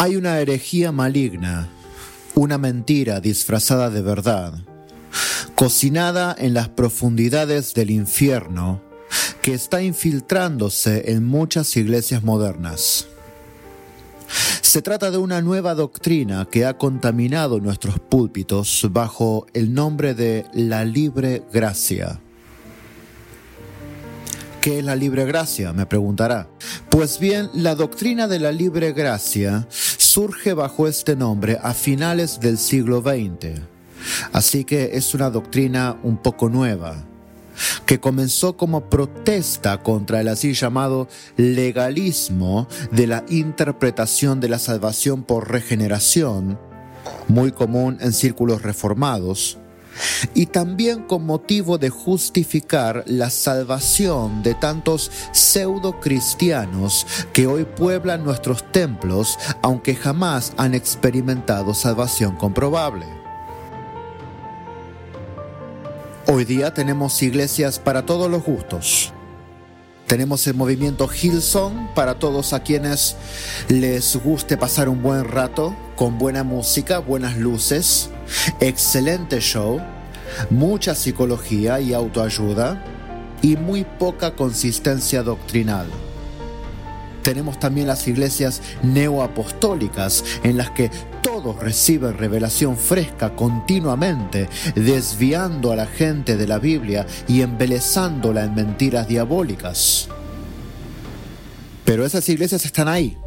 Hay una herejía maligna, una mentira disfrazada de verdad, cocinada en las profundidades del infierno, que está infiltrándose en muchas iglesias modernas. Se trata de una nueva doctrina que ha contaminado nuestros púlpitos bajo el nombre de la libre gracia. ¿Qué es la libre gracia? Me preguntará. Pues bien, la doctrina de la libre gracia surge bajo este nombre a finales del siglo XX. Así que es una doctrina un poco nueva que comenzó como protesta contra el así llamado legalismo de la interpretación de la salvación por regeneración, muy común en círculos reformados, y también con motivo de justificar la salvación de tantos pseudo cristianos que hoy pueblan nuestros templos, aunque jamás han experimentado salvación comprobable. Hoy día tenemos iglesias para todos los gustos. Tenemos el movimiento Hillsong para todos a quienes les guste pasar un buen rato con buena música, buenas luces, excelente show, mucha psicología y autoayuda y muy poca consistencia doctrinal. Tenemos también las iglesias neoapostólicas en las que todos reciben revelación fresca continuamente, desviando a la gente de la Biblia y embelezándola en mentiras diabólicas. Pero esas iglesias están ahí,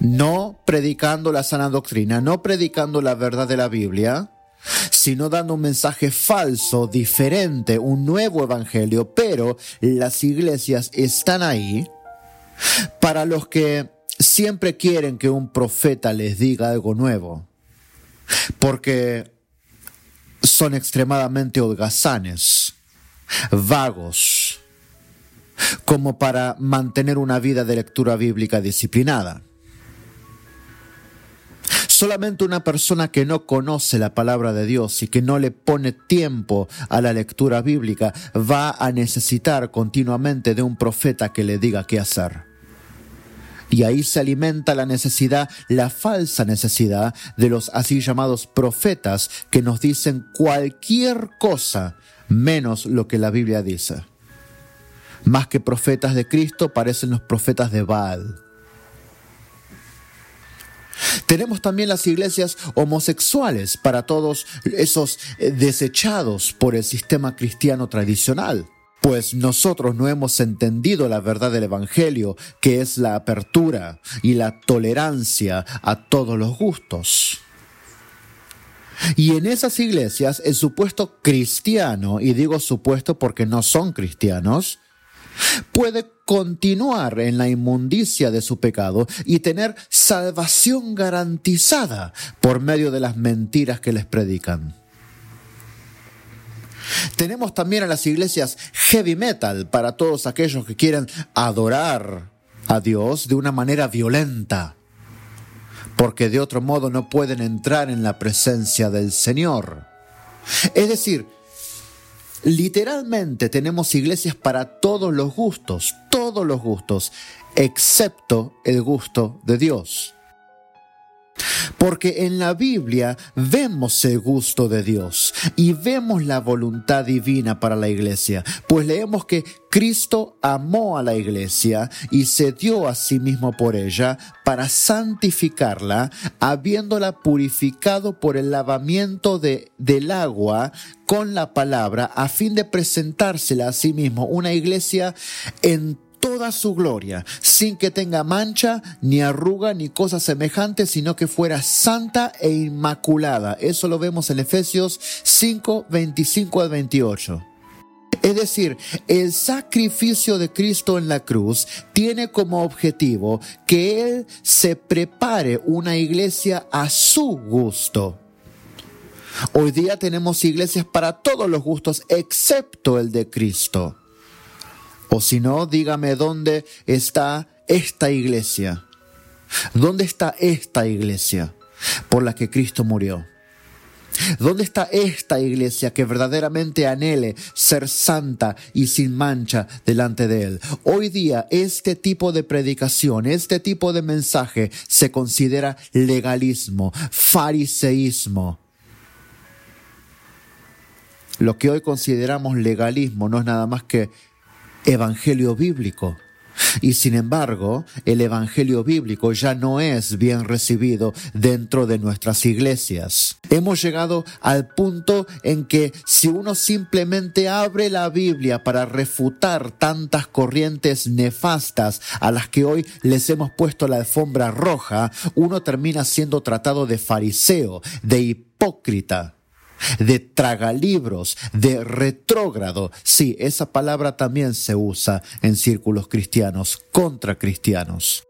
no predicando la sana doctrina, no predicando la verdad de la Biblia, sino dando un mensaje falso, diferente, un nuevo evangelio, pero las iglesias están ahí para los que siempre quieren que un profeta les diga algo nuevo, porque son extremadamente holgazanes, vagos, como para mantener una vida de lectura bíblica disciplinada. Solamente una persona que no conoce la palabra de Dios y que no le pone tiempo a la lectura bíblica va a necesitar continuamente de un profeta que le diga qué hacer. Y ahí se alimenta la necesidad, la falsa necesidad de los así llamados profetas que nos dicen cualquier cosa menos lo que la Biblia dice. Más que profetas de Cristo parecen los profetas de Baal. Tenemos también las iglesias homosexuales para todos esos eh, desechados por el sistema cristiano tradicional pues nosotros no hemos entendido la verdad del Evangelio, que es la apertura y la tolerancia a todos los gustos. Y en esas iglesias el supuesto cristiano, y digo supuesto porque no son cristianos, puede continuar en la inmundicia de su pecado y tener salvación garantizada por medio de las mentiras que les predican. Tenemos también a las iglesias heavy metal para todos aquellos que quieren adorar a Dios de una manera violenta, porque de otro modo no pueden entrar en la presencia del Señor. Es decir, literalmente tenemos iglesias para todos los gustos, todos los gustos, excepto el gusto de Dios. Porque en la Biblia vemos el gusto de Dios y vemos la voluntad divina para la iglesia, pues leemos que Cristo amó a la iglesia y se dio a sí mismo por ella para santificarla, habiéndola purificado por el lavamiento de, del agua con la palabra, a fin de presentársela a sí mismo. Una iglesia en toda su gloria, sin que tenga mancha, ni arruga, ni cosa semejante, sino que fuera santa e inmaculada. Eso lo vemos en Efesios 5, 25 al 28. Es decir, el sacrificio de Cristo en la cruz tiene como objetivo que Él se prepare una iglesia a su gusto. Hoy día tenemos iglesias para todos los gustos excepto el de Cristo. O si no, dígame dónde está esta iglesia. ¿Dónde está esta iglesia por la que Cristo murió? ¿Dónde está esta iglesia que verdaderamente anhele ser santa y sin mancha delante de Él? Hoy día este tipo de predicación, este tipo de mensaje se considera legalismo, fariseísmo. Lo que hoy consideramos legalismo no es nada más que evangelio bíblico. Y sin embargo, el Evangelio bíblico ya no es bien recibido dentro de nuestras iglesias. Hemos llegado al punto en que si uno simplemente abre la Biblia para refutar tantas corrientes nefastas a las que hoy les hemos puesto la alfombra roja, uno termina siendo tratado de fariseo, de hipócrita de tragalibros, de retrógrado. Sí, esa palabra también se usa en círculos cristianos, contra cristianos.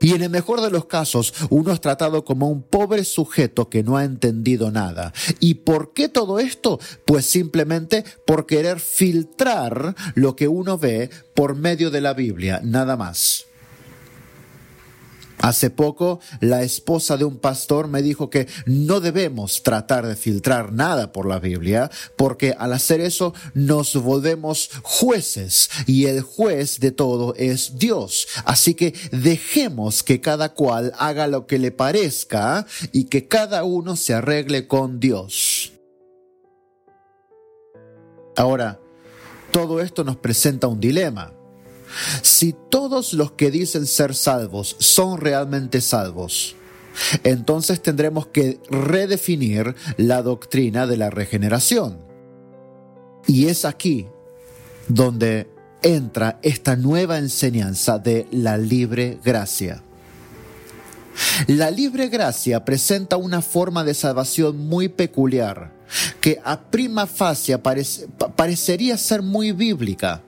Y en el mejor de los casos, uno es tratado como un pobre sujeto que no ha entendido nada. ¿Y por qué todo esto? Pues simplemente por querer filtrar lo que uno ve por medio de la Biblia, nada más. Hace poco la esposa de un pastor me dijo que no debemos tratar de filtrar nada por la Biblia, porque al hacer eso nos volvemos jueces y el juez de todo es Dios. Así que dejemos que cada cual haga lo que le parezca y que cada uno se arregle con Dios. Ahora, todo esto nos presenta un dilema. Si todos los que dicen ser salvos son realmente salvos, entonces tendremos que redefinir la doctrina de la regeneración. Y es aquí donde entra esta nueva enseñanza de la libre gracia. La libre gracia presenta una forma de salvación muy peculiar, que a prima facie parecería ser muy bíblica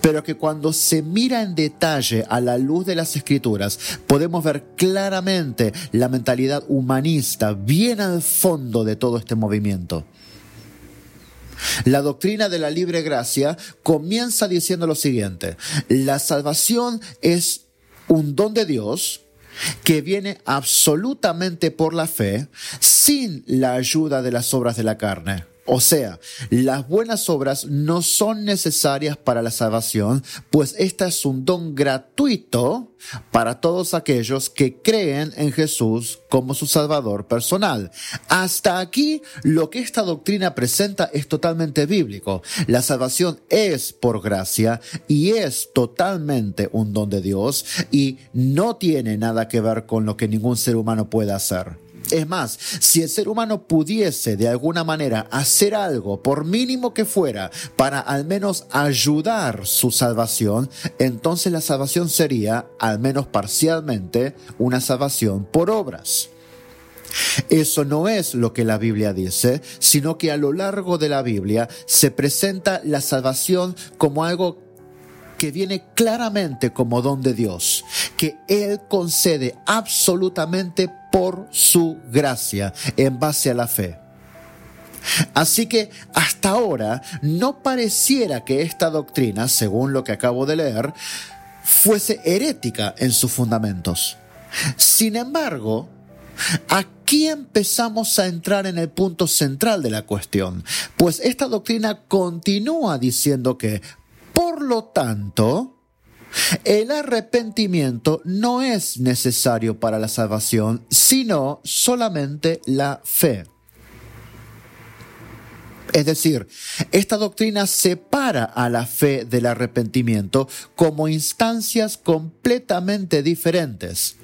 pero que cuando se mira en detalle a la luz de las escrituras, podemos ver claramente la mentalidad humanista bien al fondo de todo este movimiento. La doctrina de la libre gracia comienza diciendo lo siguiente, la salvación es un don de Dios que viene absolutamente por la fe sin la ayuda de las obras de la carne. O sea, las buenas obras no son necesarias para la salvación, pues esta es un don gratuito para todos aquellos que creen en Jesús como su Salvador personal. Hasta aquí lo que esta doctrina presenta es totalmente bíblico. La salvación es por gracia y es totalmente un don de Dios y no tiene nada que ver con lo que ningún ser humano puede hacer. Es más, si el ser humano pudiese de alguna manera hacer algo, por mínimo que fuera, para al menos ayudar su salvación, entonces la salvación sería, al menos parcialmente, una salvación por obras. Eso no es lo que la Biblia dice, sino que a lo largo de la Biblia se presenta la salvación como algo que viene claramente como don de Dios, que Él concede absolutamente por su gracia en base a la fe. Así que hasta ahora no pareciera que esta doctrina, según lo que acabo de leer, fuese herética en sus fundamentos. Sin embargo, Aquí empezamos a entrar en el punto central de la cuestión, pues esta doctrina continúa diciendo que por lo tanto, el arrepentimiento no es necesario para la salvación, sino solamente la fe. Es decir, esta doctrina separa a la fe del arrepentimiento como instancias completamente diferentes.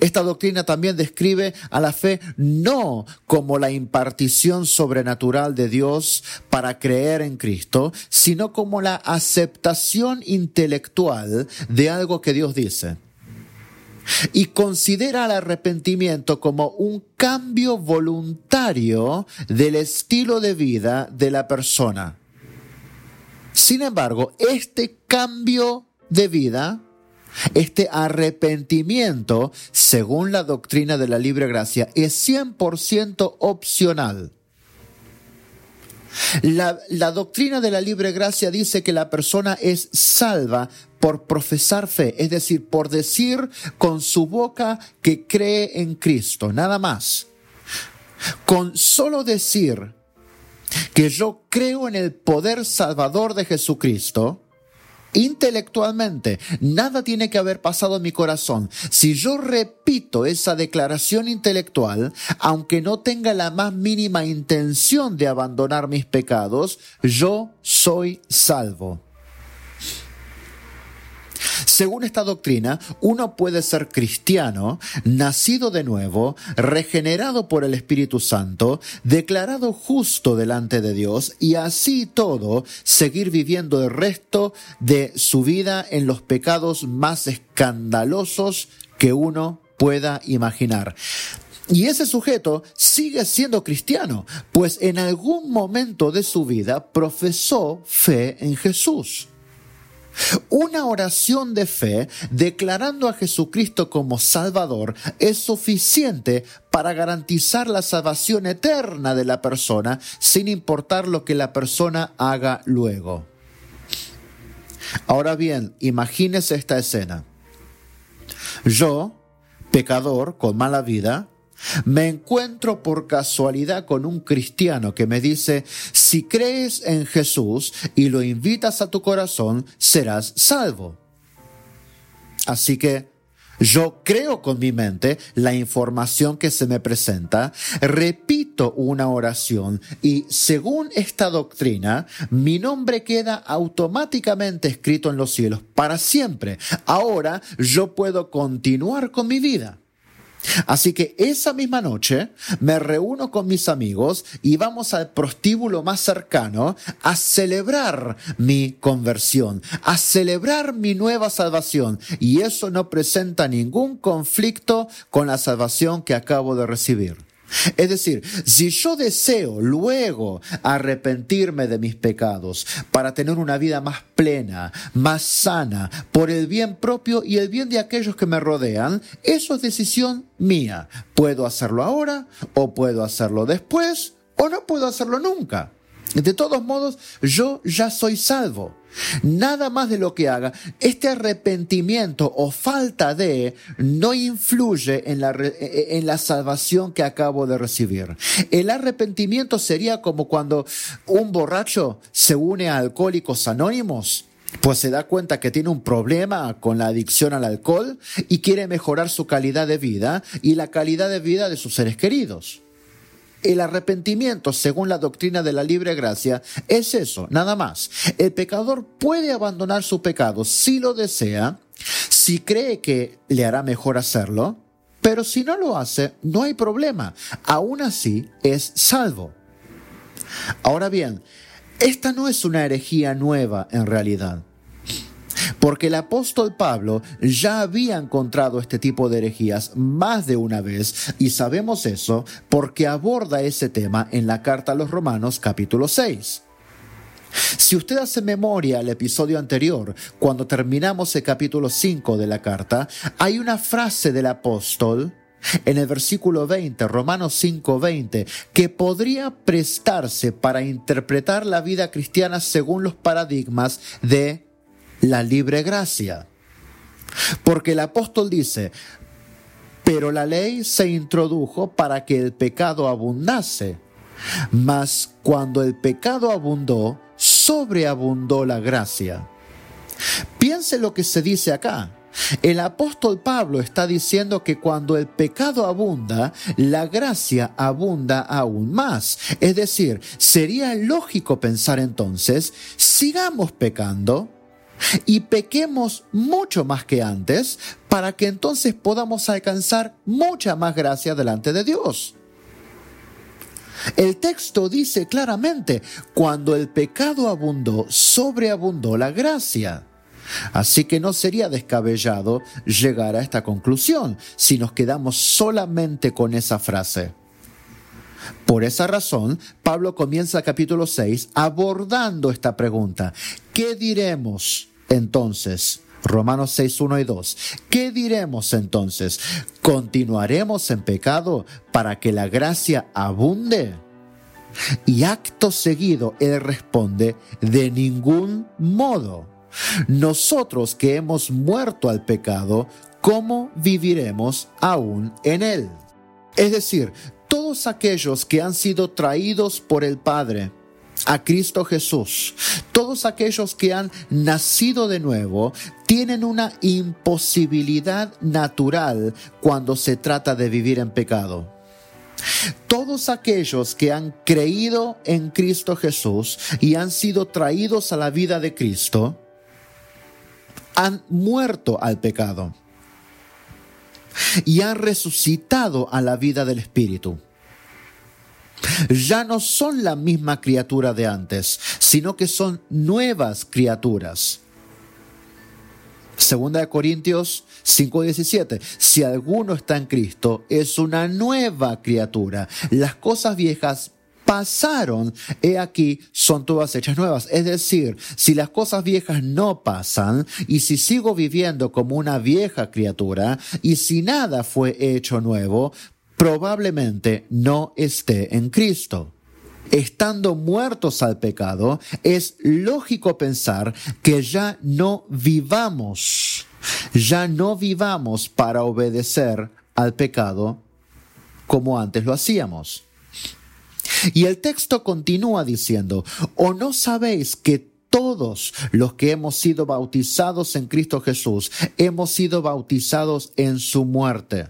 Esta doctrina también describe a la fe no como la impartición sobrenatural de Dios para creer en Cristo, sino como la aceptación intelectual de algo que Dios dice. Y considera el arrepentimiento como un cambio voluntario del estilo de vida de la persona. Sin embargo, este cambio de vida este arrepentimiento, según la doctrina de la libre gracia, es 100% opcional. La, la, doctrina de la libre gracia dice que la persona es salva por profesar fe, es decir, por decir con su boca que cree en Cristo, nada más. con solo decir que yo creo en el poder salvador de Jesucristo, intelectualmente, nada tiene que haber pasado en mi corazón. Si yo repito esa declaración intelectual, aunque no tenga la más mínima intención de abandonar mis pecados, yo soy salvo. Según esta doctrina, uno puede ser cristiano, nacido de nuevo, regenerado por el Espíritu Santo, declarado justo delante de Dios y así todo seguir viviendo el resto de su vida en los pecados más escandalosos que uno pueda imaginar. Y ese sujeto sigue siendo cristiano, pues en algún momento de su vida profesó fe en Jesús. Una oración de fe declarando a Jesucristo como Salvador es suficiente para garantizar la salvación eterna de la persona sin importar lo que la persona haga luego. Ahora bien, imagínese esta escena. Yo, pecador con mala vida, me encuentro por casualidad con un cristiano que me dice, si crees en Jesús y lo invitas a tu corazón, serás salvo. Así que yo creo con mi mente la información que se me presenta, repito una oración y según esta doctrina, mi nombre queda automáticamente escrito en los cielos para siempre. Ahora yo puedo continuar con mi vida. Así que esa misma noche me reúno con mis amigos y vamos al prostíbulo más cercano a celebrar mi conversión, a celebrar mi nueva salvación. Y eso no presenta ningún conflicto con la salvación que acabo de recibir. Es decir, si yo deseo luego arrepentirme de mis pecados para tener una vida más plena, más sana, por el bien propio y el bien de aquellos que me rodean, eso es decisión mía. Puedo hacerlo ahora o puedo hacerlo después o no puedo hacerlo nunca. De todos modos, yo ya soy salvo. Nada más de lo que haga, este arrepentimiento o falta de no influye en la, en la salvación que acabo de recibir. El arrepentimiento sería como cuando un borracho se une a alcohólicos anónimos pues se da cuenta que tiene un problema con la adicción al alcohol y quiere mejorar su calidad de vida y la calidad de vida de sus seres queridos. El arrepentimiento, según la doctrina de la libre gracia, es eso, nada más. El pecador puede abandonar su pecado si lo desea, si cree que le hará mejor hacerlo, pero si no lo hace, no hay problema. Aún así, es salvo. Ahora bien, esta no es una herejía nueva en realidad porque el apóstol Pablo ya había encontrado este tipo de herejías más de una vez y sabemos eso porque aborda ese tema en la carta a los Romanos capítulo 6. Si usted hace memoria al episodio anterior, cuando terminamos el capítulo 5 de la carta, hay una frase del apóstol en el versículo 20, Romanos 5:20, que podría prestarse para interpretar la vida cristiana según los paradigmas de la libre gracia. Porque el apóstol dice, pero la ley se introdujo para que el pecado abundase, mas cuando el pecado abundó, sobreabundó la gracia. Piense lo que se dice acá. El apóstol Pablo está diciendo que cuando el pecado abunda, la gracia abunda aún más. Es decir, sería lógico pensar entonces, sigamos pecando, y pequemos mucho más que antes para que entonces podamos alcanzar mucha más gracia delante de Dios. El texto dice claramente, cuando el pecado abundó, sobreabundó la gracia. Así que no sería descabellado llegar a esta conclusión si nos quedamos solamente con esa frase. Por esa razón, Pablo comienza capítulo 6 abordando esta pregunta. ¿Qué diremos entonces? Romanos 6, 1 y 2. ¿Qué diremos entonces? ¿Continuaremos en pecado para que la gracia abunde? Y acto seguido él responde, de ningún modo. Nosotros que hemos muerto al pecado, ¿cómo viviremos aún en él? Es decir, todos aquellos que han sido traídos por el Padre a Cristo Jesús, todos aquellos que han nacido de nuevo, tienen una imposibilidad natural cuando se trata de vivir en pecado. Todos aquellos que han creído en Cristo Jesús y han sido traídos a la vida de Cristo, han muerto al pecado y han resucitado a la vida del Espíritu. Ya no son la misma criatura de antes, sino que son nuevas criaturas. Segunda de Corintios 5:17. Si alguno está en Cristo, es una nueva criatura. Las cosas viejas pasaron, he aquí, son todas hechas nuevas. Es decir, si las cosas viejas no pasan, y si sigo viviendo como una vieja criatura, y si nada fue hecho nuevo, probablemente no esté en Cristo. Estando muertos al pecado, es lógico pensar que ya no vivamos, ya no vivamos para obedecer al pecado como antes lo hacíamos. Y el texto continúa diciendo, ¿o no sabéis que todos los que hemos sido bautizados en Cristo Jesús hemos sido bautizados en su muerte?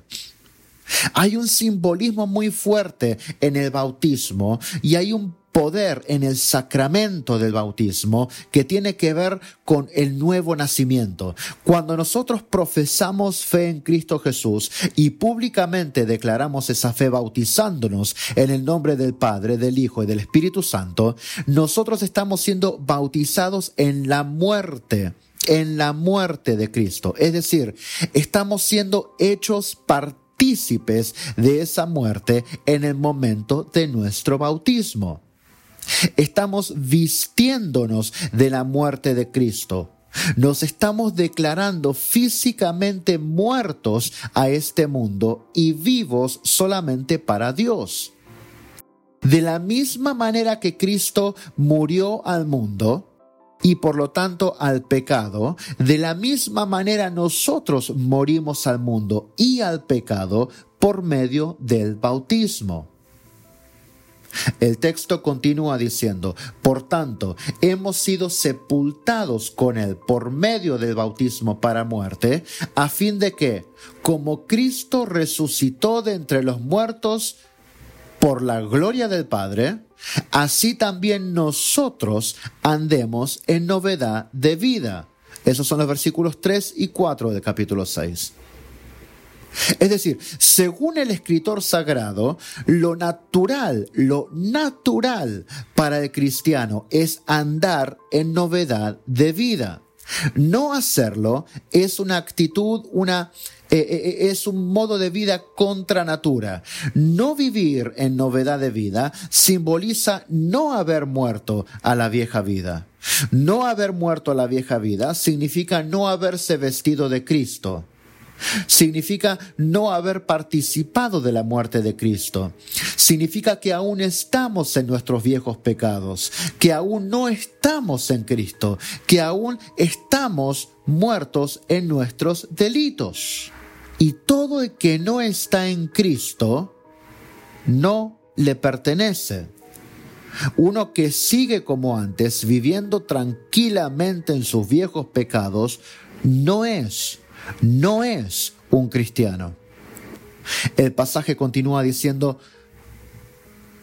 Hay un simbolismo muy fuerte en el bautismo y hay un poder en el sacramento del bautismo que tiene que ver con el nuevo nacimiento. Cuando nosotros profesamos fe en Cristo Jesús y públicamente declaramos esa fe bautizándonos en el nombre del Padre, del Hijo y del Espíritu Santo, nosotros estamos siendo bautizados en la muerte en la muerte de Cristo. Es decir, estamos siendo hechos partícipes de esa muerte en el momento de nuestro bautismo. Estamos vistiéndonos de la muerte de Cristo. Nos estamos declarando físicamente muertos a este mundo y vivos solamente para Dios. De la misma manera que Cristo murió al mundo y por lo tanto al pecado, de la misma manera nosotros morimos al mundo y al pecado por medio del bautismo. El texto continúa diciendo, por tanto, hemos sido sepultados con Él por medio del bautismo para muerte, a fin de que, como Cristo resucitó de entre los muertos por la gloria del Padre, así también nosotros andemos en novedad de vida. Esos son los versículos 3 y 4 del capítulo 6. Es decir, según el escritor sagrado, lo natural, lo natural para el cristiano es andar en novedad de vida. No hacerlo es una actitud, una eh, eh, eh, es un modo de vida contra natura. No vivir en novedad de vida simboliza no haber muerto a la vieja vida. No haber muerto a la vieja vida significa no haberse vestido de Cristo. Significa no haber participado de la muerte de Cristo. Significa que aún estamos en nuestros viejos pecados, que aún no estamos en Cristo, que aún estamos muertos en nuestros delitos. Y todo el que no está en Cristo no le pertenece. Uno que sigue como antes, viviendo tranquilamente en sus viejos pecados, no es no es un cristiano. El pasaje continúa diciendo,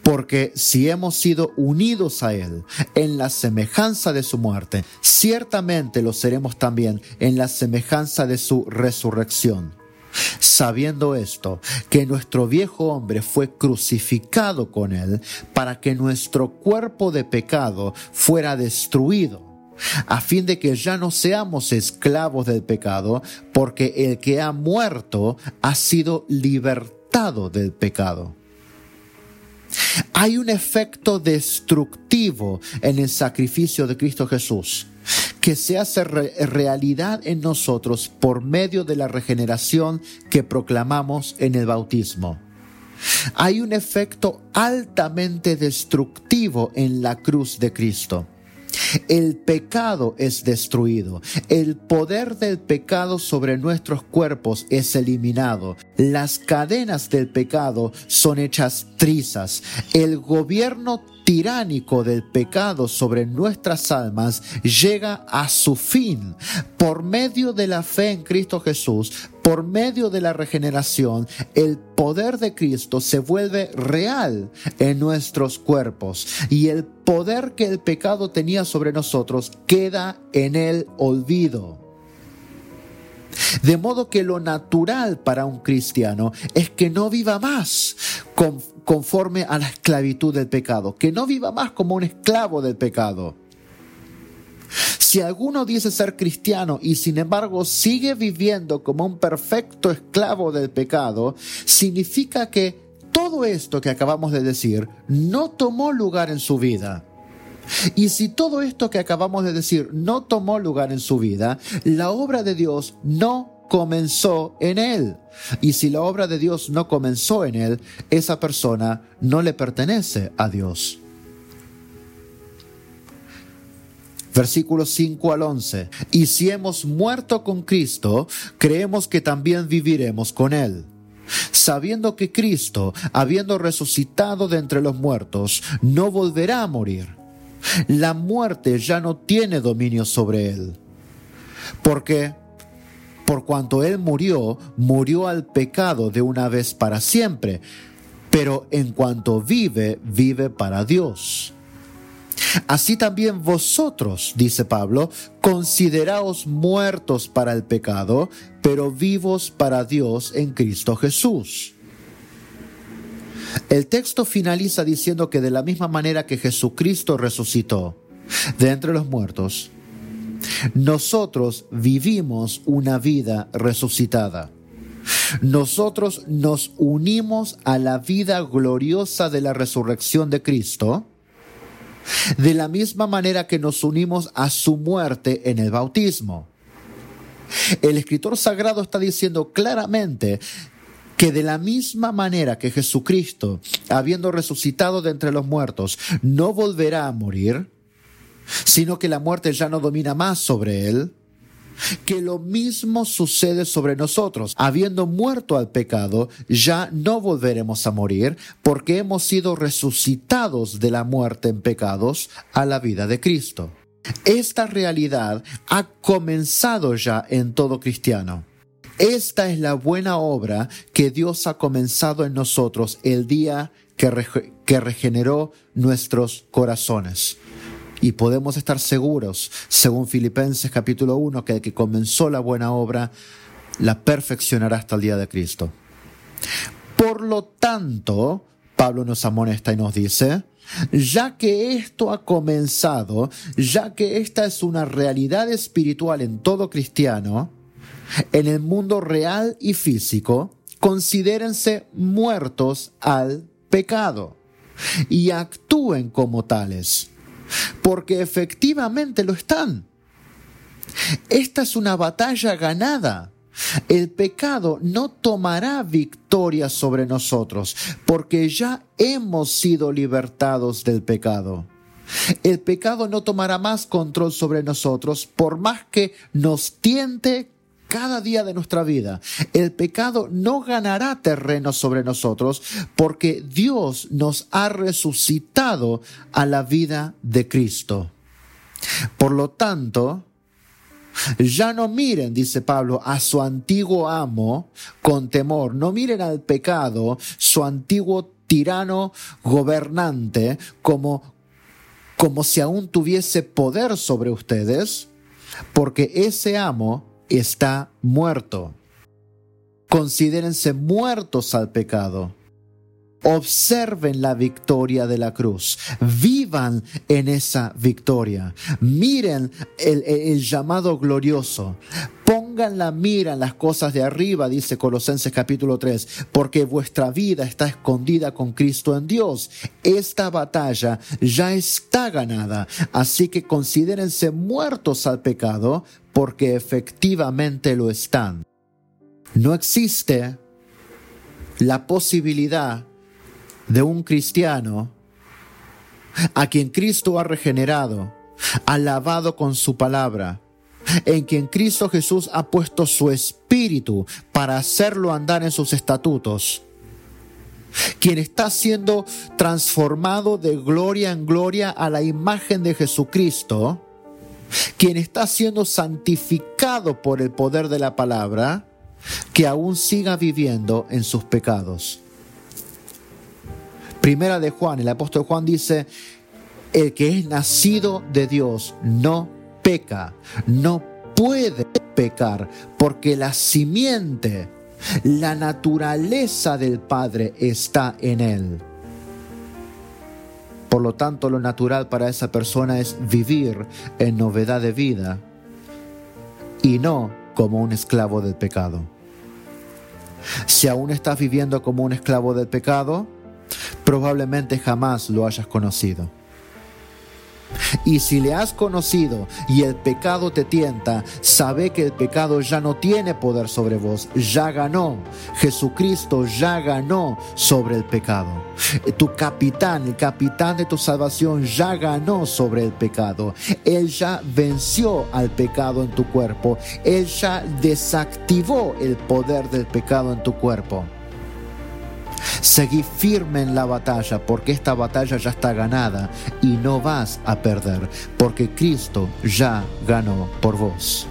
porque si hemos sido unidos a Él en la semejanza de su muerte, ciertamente lo seremos también en la semejanza de su resurrección. Sabiendo esto, que nuestro viejo hombre fue crucificado con Él para que nuestro cuerpo de pecado fuera destruido a fin de que ya no seamos esclavos del pecado, porque el que ha muerto ha sido libertado del pecado. Hay un efecto destructivo en el sacrificio de Cristo Jesús que se hace realidad en nosotros por medio de la regeneración que proclamamos en el bautismo. Hay un efecto altamente destructivo en la cruz de Cristo El pecado es destruido. El poder del pecado sobre nuestros cuerpos es eliminado. Las cadenas del pecado son hechas trizas. El gobierno tiránico del pecado sobre nuestras almas llega a su fin por medio de la fe en Cristo Jesús, por medio de la regeneración, el poder de Cristo se vuelve real en nuestros cuerpos y el poder que el pecado tenía sobre nosotros queda en el olvido. De modo que lo natural para un cristiano es que no viva más conforme a la esclavitud del pecado, que no viva más como un esclavo del pecado. Si alguno dice ser cristiano y sin embargo sigue viviendo como un perfecto esclavo del pecado, significa que todo esto que acabamos de decir no tomó lugar en su vida. Y si todo esto que acabamos de decir no tomó lugar en su vida, la obra de Dios no comenzó en él. Y si la obra de Dios no comenzó en él, esa persona no le pertenece a Dios. Versículos 5 al 11. Y si hemos muerto con Cristo, creemos que también viviremos con Él. Sabiendo que Cristo, habiendo resucitado de entre los muertos, no volverá a morir. La muerte ya no tiene dominio sobre Él. Porque, por cuanto Él murió, murió al pecado de una vez para siempre. Pero en cuanto vive, vive para Dios. Así también vosotros, dice Pablo, consideraos muertos para el pecado, pero vivos para Dios en Cristo Jesús. El texto finaliza diciendo que de la misma manera que Jesucristo resucitó de entre los muertos, nosotros vivimos una vida resucitada. Nosotros nos unimos a la vida gloriosa de la resurrección de Cristo de la misma manera que nos unimos a su muerte en el bautismo. El escritor sagrado está diciendo claramente que de la misma manera que Jesucristo, habiendo resucitado de entre los muertos, no volverá a morir, sino que la muerte ya no domina más sobre él, que lo mismo sucede sobre nosotros. Habiendo muerto al pecado, ya no volveremos a morir porque hemos sido resucitados de la muerte en pecados a la vida de Cristo. Esta realidad ha comenzado ya en todo cristiano. Esta es la buena obra que Dios ha comenzado en nosotros el día que, regeneró nuestros corazones. Y podemos estar seguros, según Filipenses capítulo 1, que el que comenzó la buena obra la perfeccionará hasta el día de Cristo. Por lo tanto, Pablo nos amonesta y nos dice, ya que esto ha comenzado, ya que esta es una realidad espiritual en todo cristiano, en el mundo real y físico, considérense muertos al pecado y actúen como tales porque efectivamente lo están. Esta es una batalla ganada. El pecado no tomará victoria sobre nosotros, porque ya hemos sido libertados del pecado. El pecado no tomará más control sobre nosotros, por más que nos tiente cada día de nuestra vida. El pecado no ganará terreno sobre nosotros porque Dios nos ha resucitado a la vida de Cristo. Por lo tanto, ya no miren, dice Pablo, a su antiguo amo con temor. No miren al pecado, su antiguo tirano gobernante, como, como si aún tuviese poder sobre ustedes, porque ese amo está muerto. Considérense muertos al pecado. Observen la victoria de la cruz. Vivan en esa victoria. Miren el, llamado glorioso. Pongan la mira en las cosas de arriba, dice Colosenses capítulo 3, porque vuestra vida está escondida con Cristo en Dios. Esta batalla ya está ganada. Así que considérense muertos al pecado porque efectivamente lo están. No existe la posibilidad de un cristiano a quien Cristo ha regenerado, ha lavado con su palabra, en quien Cristo Jesús ha puesto su espíritu para hacerlo andar en sus estatutos, quien está siendo transformado de gloria en gloria a la imagen de Jesucristo, quien está siendo santificado por el poder de la palabra, que aún siga viviendo en sus pecados. Primera de Juan, el apóstol Juan dice, el que es nacido de Dios no peca, no puede pecar, porque la simiente, la naturaleza del Padre está en él. Por lo tanto, lo natural para esa persona es vivir en novedad de vida y no como un esclavo del pecado. Si aún estás viviendo como un esclavo del pecado, probablemente jamás lo hayas conocido. Y si le has conocido y el pecado te tienta, sabe que el pecado ya no tiene poder sobre vos, ya ganó. Jesucristo ya ganó sobre el pecado. Tu capitán, el capitán de tu salvación ya ganó sobre el pecado. Él ya venció al pecado en tu cuerpo. Él ya desactivó el poder del pecado en tu cuerpo. Seguí firme en la batalla porque esta batalla ya está ganada y no vas a perder porque Cristo ya ganó por vos.